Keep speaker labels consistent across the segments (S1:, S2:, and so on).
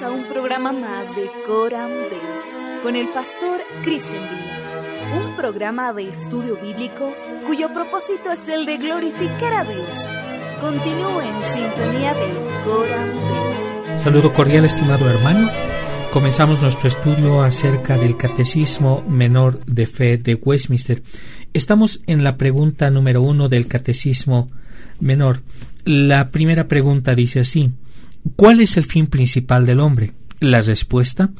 S1: A un programa más de Coram Bell con el pastor Cristian Villa, un programa de estudio bíblico cuyo propósito es el de glorificar a Dios. Continúe en sintonía de Coram Bell.
S2: Saludo cordial, estimado hermano. Comenzamos nuestro estudio acerca del Catecismo Menor de Fe de Westminster. Estamos en la pregunta número uno del Catecismo Menor. La primera pregunta dice así ¿Cuál es el fin principal del hombre? La respuesta,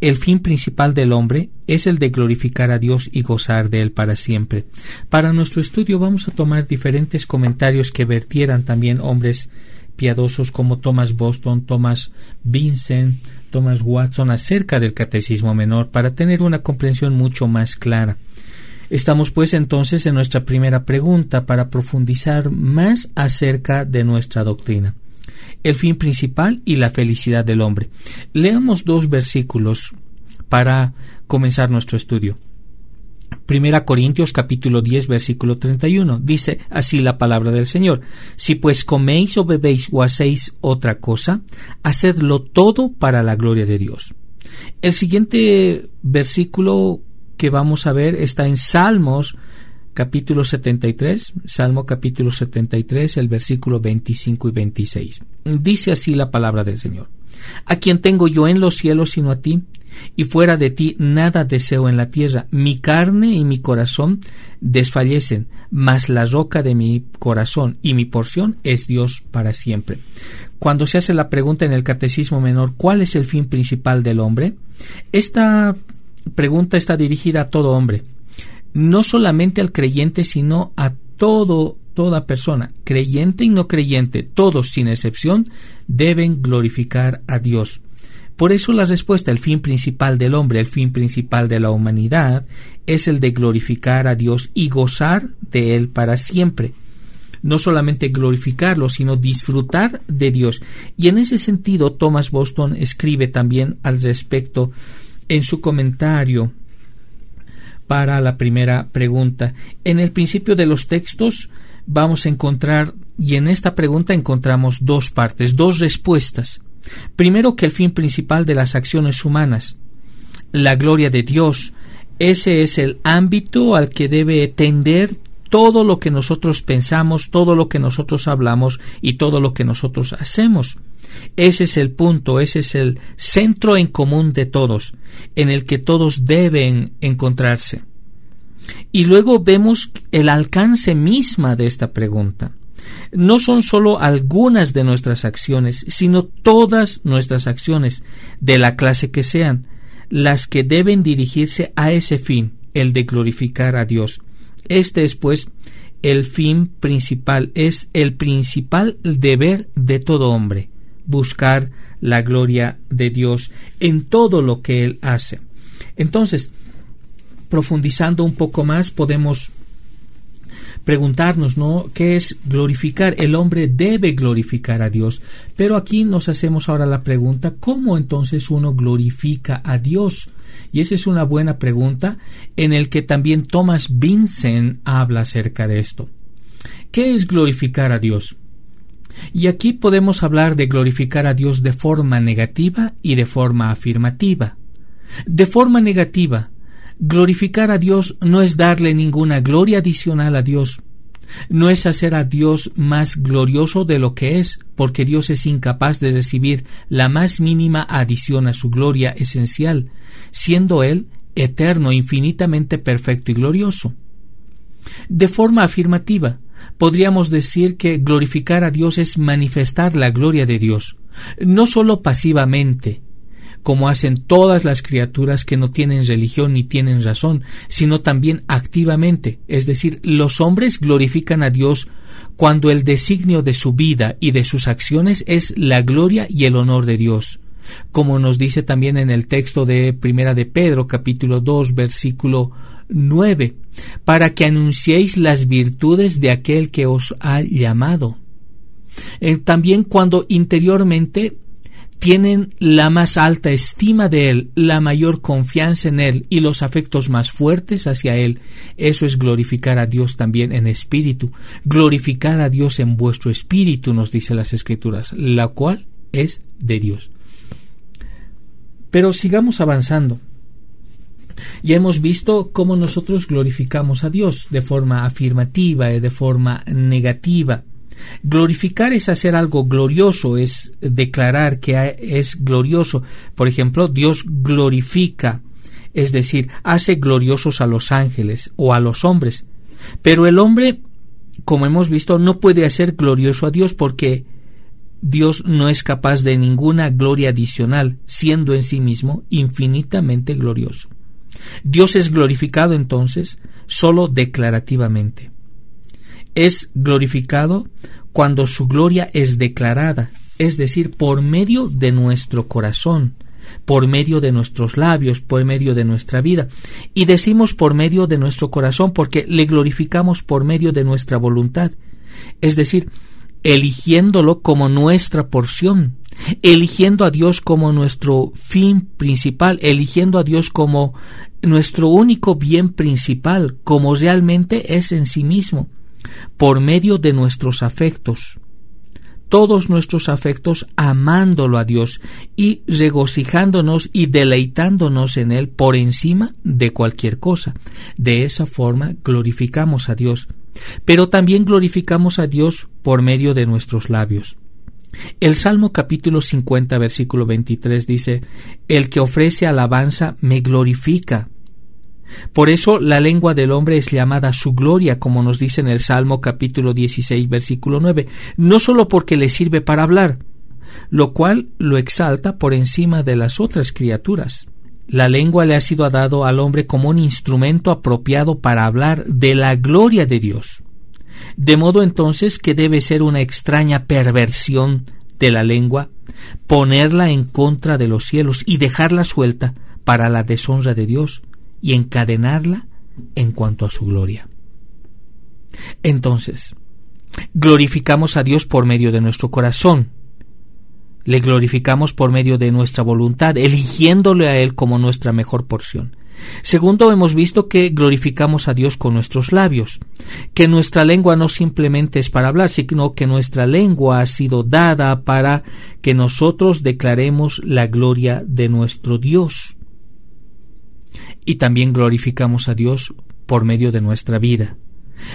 S2: el fin principal del hombre es el de glorificar a Dios y gozar de Él para siempre. Para nuestro estudio vamos a tomar diferentes comentarios que vertieran también hombres piadosos como Thomas Boston, Thomas Vincent, Thomas Watson acerca del catecismo menor para tener una comprensión mucho más clara. Estamos pues entonces en nuestra primera pregunta para profundizar más acerca de nuestra doctrina el fin principal y la felicidad del hombre. Leamos dos versículos para comenzar nuestro estudio. Primera Corintios capítulo 10 versículo 31 dice así la palabra del Señor Si pues coméis o bebéis o hacéis otra cosa hacedlo todo para la gloria de Dios. El siguiente versículo que vamos a ver está en Salmos capítulo 73, Salmo capítulo 73, el versículo 25 y 26. Dice así la palabra del Señor. A quien tengo yo en los cielos sino a ti, y fuera de ti nada deseo en la tierra. Mi carne y mi corazón desfallecen, mas la roca de mi corazón y mi porción es Dios para siempre. Cuando se hace la pregunta en el Catecismo Menor, ¿cuál es el fin principal del hombre? Esta pregunta está dirigida a todo hombre no solamente al creyente, sino a todo toda persona, creyente y no creyente, todos sin excepción, deben glorificar a Dios. Por eso la respuesta, el fin principal del hombre, el fin principal de la humanidad, es el de glorificar a Dios y gozar de Él para siempre. No solamente glorificarlo, sino disfrutar de Dios. Y en ese sentido, Thomas Boston escribe también al respecto en su comentario para la primera pregunta. En el principio de los textos vamos a encontrar, y en esta pregunta encontramos dos partes, dos respuestas. Primero que el fin principal de las acciones humanas, la gloria de Dios, ese es el ámbito al que debe tender todo lo que nosotros pensamos, todo lo que nosotros hablamos y todo lo que nosotros hacemos. Ese es el punto, ese es el centro en común de todos, en el que todos deben encontrarse. Y luego vemos el alcance misma de esta pregunta. No son sólo algunas de nuestras acciones, sino todas nuestras acciones, de la clase que sean, las que deben dirigirse a ese fin, el de glorificar a Dios. Este es, pues, el fin principal, es el principal deber de todo hombre buscar la gloria de Dios en todo lo que Él hace. Entonces, profundizando un poco más, podemos preguntarnos, ¿no? ¿Qué es glorificar? El hombre debe glorificar a Dios. Pero aquí nos hacemos ahora la pregunta, ¿cómo entonces uno glorifica a Dios? Y esa es una buena pregunta en el que también Thomas Vincent habla acerca de esto. ¿Qué es glorificar a Dios? Y aquí podemos hablar de glorificar a Dios de forma negativa y de forma afirmativa. De forma negativa, glorificar a Dios no es darle ninguna gloria adicional a Dios, no es hacer a Dios más glorioso de lo que es, porque Dios es incapaz de recibir la más mínima adición a su gloria esencial, siendo Él eterno, infinitamente perfecto y glorioso. De forma afirmativa, podríamos decir que glorificar a Dios es manifestar la gloria de Dios, no sólo pasivamente, como hacen todas las criaturas que no tienen religión ni tienen razón, sino también activamente, es decir, los hombres glorifican a Dios cuando el designio de su vida y de sus acciones es la gloria y el honor de Dios como nos dice también en el texto de Primera de Pedro, capítulo 2, versículo 9, para que anunciéis las virtudes de aquel que os ha llamado. Eh, también cuando interiormente tienen la más alta estima de Él, la mayor confianza en Él y los afectos más fuertes hacia Él. Eso es glorificar a Dios también en espíritu. Glorificar a Dios en vuestro espíritu, nos dice las Escrituras, la cual es de Dios. Pero sigamos avanzando. Ya hemos visto cómo nosotros glorificamos a Dios de forma afirmativa y de forma negativa. Glorificar es hacer algo glorioso, es declarar que es glorioso. Por ejemplo, Dios glorifica, es decir, hace gloriosos a los ángeles o a los hombres. Pero el hombre, como hemos visto, no puede hacer glorioso a Dios porque Dios no es capaz de ninguna gloria adicional, siendo en sí mismo infinitamente glorioso. Dios es glorificado entonces solo declarativamente. Es glorificado cuando su gloria es declarada, es decir, por medio de nuestro corazón, por medio de nuestros labios, por medio de nuestra vida. Y decimos por medio de nuestro corazón porque le glorificamos por medio de nuestra voluntad, es decir, eligiéndolo como nuestra porción, eligiendo a Dios como nuestro fin principal, eligiendo a Dios como nuestro único bien principal, como realmente es en sí mismo, por medio de nuestros afectos, todos nuestros afectos amándolo a Dios y regocijándonos y deleitándonos en Él por encima de cualquier cosa. De esa forma glorificamos a Dios, pero también glorificamos a Dios por medio de nuestros labios. El Salmo capítulo 50 versículo 23 dice, El que ofrece alabanza me glorifica. Por eso la lengua del hombre es llamada su gloria, como nos dice en el Salmo capítulo 16 versículo 9, no sólo porque le sirve para hablar, lo cual lo exalta por encima de las otras criaturas. La lengua le ha sido dado al hombre como un instrumento apropiado para hablar de la gloria de Dios. De modo entonces que debe ser una extraña perversión de la lengua ponerla en contra de los cielos y dejarla suelta para la deshonra de Dios y encadenarla en cuanto a su gloria. Entonces, glorificamos a Dios por medio de nuestro corazón, le glorificamos por medio de nuestra voluntad, eligiéndole a Él como nuestra mejor porción. Segundo, hemos visto que glorificamos a Dios con nuestros labios, que nuestra lengua no simplemente es para hablar, sino que nuestra lengua ha sido dada para que nosotros declaremos la gloria de nuestro Dios. Y también glorificamos a Dios por medio de nuestra vida.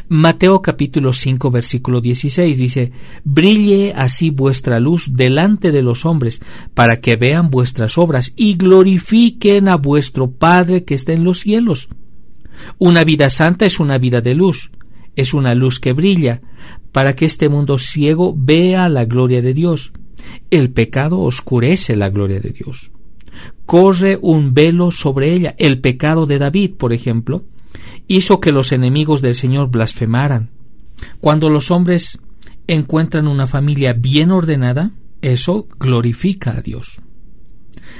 S2: Mateo capítulo 5 versículo 16 dice, Brille así vuestra luz delante de los hombres, para que vean vuestras obras y glorifiquen a vuestro Padre que está en los cielos. Una vida santa es una vida de luz, es una luz que brilla, para que este mundo ciego vea la gloria de Dios. El pecado oscurece la gloria de Dios. Corre un velo sobre ella. El pecado de David, por ejemplo, hizo que los enemigos del Señor blasfemaran. Cuando los hombres encuentran una familia bien ordenada, eso glorifica a Dios.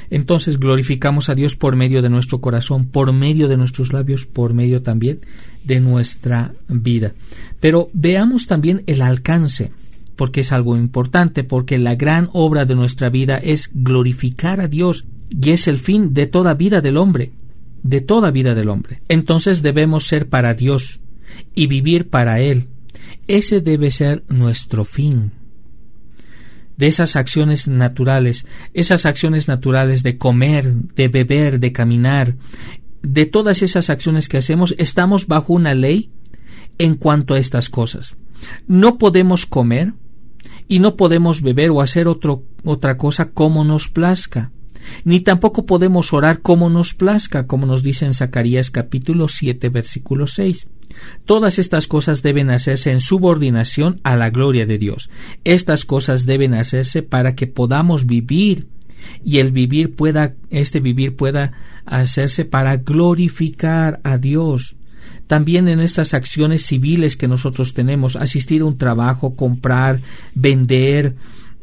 S2: Entonces glorificamos a Dios por medio de nuestro corazón, por medio de nuestros labios, por medio también de nuestra vida. Pero veamos también el alcance, porque es algo importante, porque la gran obra de nuestra vida es glorificar a Dios y es el fin de toda vida del hombre de toda vida del hombre. Entonces debemos ser para Dios y vivir para Él. Ese debe ser nuestro fin. De esas acciones naturales, esas acciones naturales de comer, de beber, de caminar, de todas esas acciones que hacemos, estamos bajo una ley en cuanto a estas cosas. No podemos comer y no podemos beber o hacer otro, otra cosa como nos plazca ni tampoco podemos orar como nos plazca, como nos dice en Zacarías capítulo 7 versículo 6. Todas estas cosas deben hacerse en subordinación a la gloria de Dios. Estas cosas deben hacerse para que podamos vivir y el vivir pueda, este vivir pueda hacerse para glorificar a Dios. También en estas acciones civiles que nosotros tenemos, asistir a un trabajo, comprar, vender,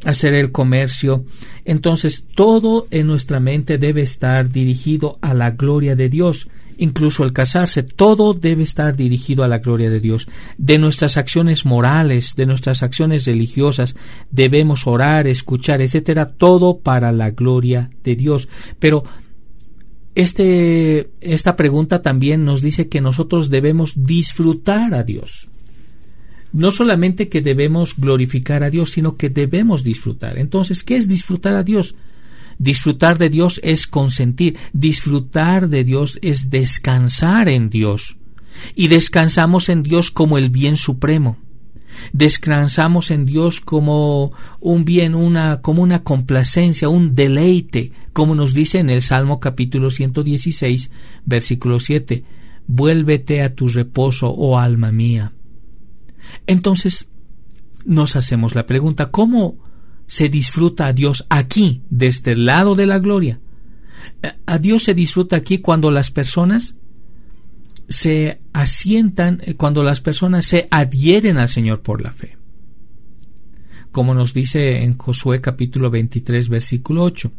S2: hacer el comercio. Entonces todo en nuestra mente debe estar dirigido a la gloria de Dios. Incluso el casarse, todo debe estar dirigido a la gloria de Dios. De nuestras acciones morales, de nuestras acciones religiosas, debemos orar, escuchar, etcétera, todo para la gloria de Dios. Pero este, esta pregunta también nos dice que nosotros debemos disfrutar a Dios no solamente que debemos glorificar a Dios, sino que debemos disfrutar. Entonces, ¿qué es disfrutar a Dios? Disfrutar de Dios es consentir, disfrutar de Dios es descansar en Dios. Y descansamos en Dios como el bien supremo. Descansamos en Dios como un bien, una, como una complacencia, un deleite, como nos dice en el Salmo capítulo 116, versículo 7. Vuélvete a tu reposo, oh alma mía. Entonces, nos hacemos la pregunta, ¿cómo se disfruta a Dios aquí, de este lado de la gloria? A Dios se disfruta aquí cuando las personas se asientan, eh, cuando las personas se adhieren al Señor por la fe. Como nos dice en Josué capítulo 23 versículo 8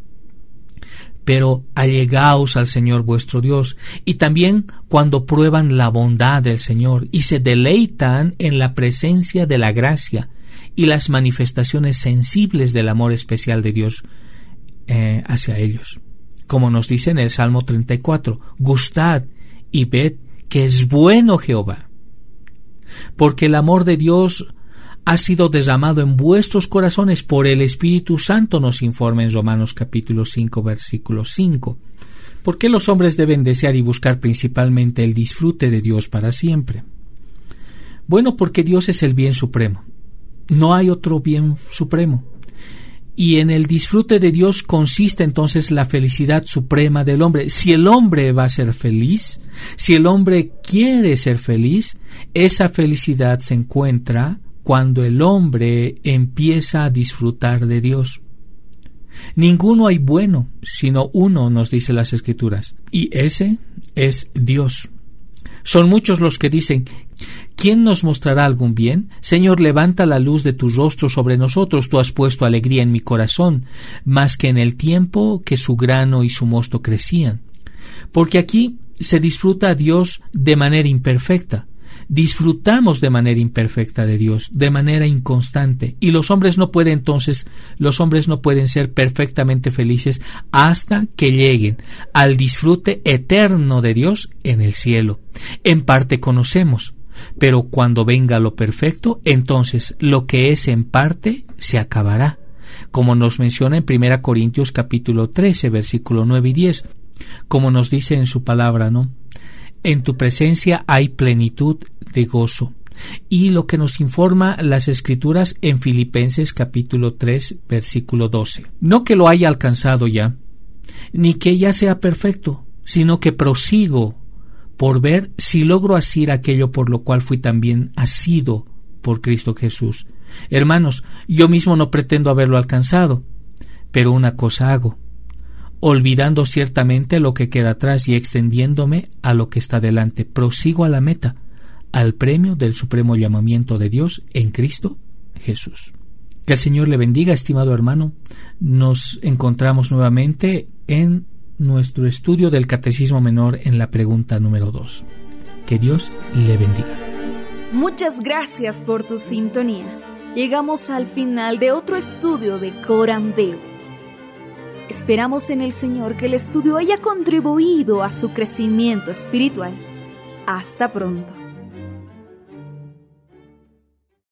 S2: pero allegaos al Señor vuestro Dios, y también cuando prueban la bondad del Señor y se deleitan en la presencia de la gracia y las manifestaciones sensibles del amor especial de Dios eh, hacia ellos. Como nos dice en el Salmo 34, gustad y ved que es bueno Jehová, porque el amor de Dios ha sido derramado en vuestros corazones por el Espíritu Santo, nos informa en Romanos capítulo 5, versículo 5. ¿Por qué los hombres deben desear y buscar principalmente el disfrute de Dios para siempre? Bueno, porque Dios es el bien supremo. No hay otro bien supremo. Y en el disfrute de Dios consiste entonces la felicidad suprema del hombre. Si el hombre va a ser feliz, si el hombre quiere ser feliz, esa felicidad se encuentra cuando el hombre empieza a disfrutar de Dios. Ninguno hay bueno, sino uno, nos dice las Escrituras, y ese es Dios. Son muchos los que dicen, ¿quién nos mostrará algún bien? Señor, levanta la luz de tu rostro sobre nosotros, tú has puesto alegría en mi corazón, más que en el tiempo que su grano y su mosto crecían. Porque aquí se disfruta a Dios de manera imperfecta, disfrutamos de manera imperfecta de Dios, de manera inconstante, y los hombres no pueden entonces, los hombres no pueden ser perfectamente felices hasta que lleguen al disfrute eterno de Dios en el cielo. En parte conocemos, pero cuando venga lo perfecto, entonces lo que es en parte se acabará, como nos menciona en 1 Corintios capítulo 13, versículo 9 y 10, como nos dice en su palabra, ¿no? En tu presencia hay plenitud de gozo. Y lo que nos informa las escrituras en Filipenses capítulo 3 versículo 12. No que lo haya alcanzado ya, ni que ya sea perfecto, sino que prosigo por ver si logro asir aquello por lo cual fui también asido por Cristo Jesús. Hermanos, yo mismo no pretendo haberlo alcanzado, pero una cosa hago, olvidando ciertamente lo que queda atrás y extendiéndome a lo que está delante. Prosigo a la meta, al premio del supremo llamamiento de Dios en Cristo Jesús. Que el Señor le bendiga, estimado hermano. Nos encontramos nuevamente en nuestro estudio del Catecismo Menor en la pregunta número 2. Que Dios le bendiga.
S1: Muchas gracias por tu sintonía. Llegamos al final de otro estudio de Coram Deo Esperamos en el Señor que el estudio haya contribuido a su crecimiento espiritual. Hasta pronto.